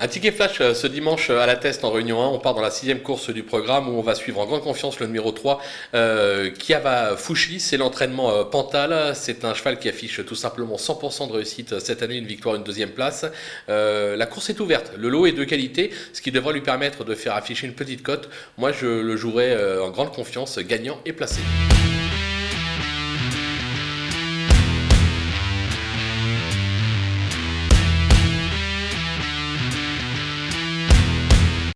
Un ticket flash euh, ce dimanche euh, à la test en réunion 1. On part dans la sixième course du programme où on va suivre en grande confiance le numéro 3, euh, Kiava Fushi. C'est l'entraînement euh, Pantal. C'est un cheval qui affiche tout simplement 100% de réussite cette année, une victoire, une deuxième place. la course est ouverte. Le lot est de qualité, ce qui devrait lui permettre de faire afficher une petite cote. Moi, je le jouerai en grande confiance, gagnant et placé.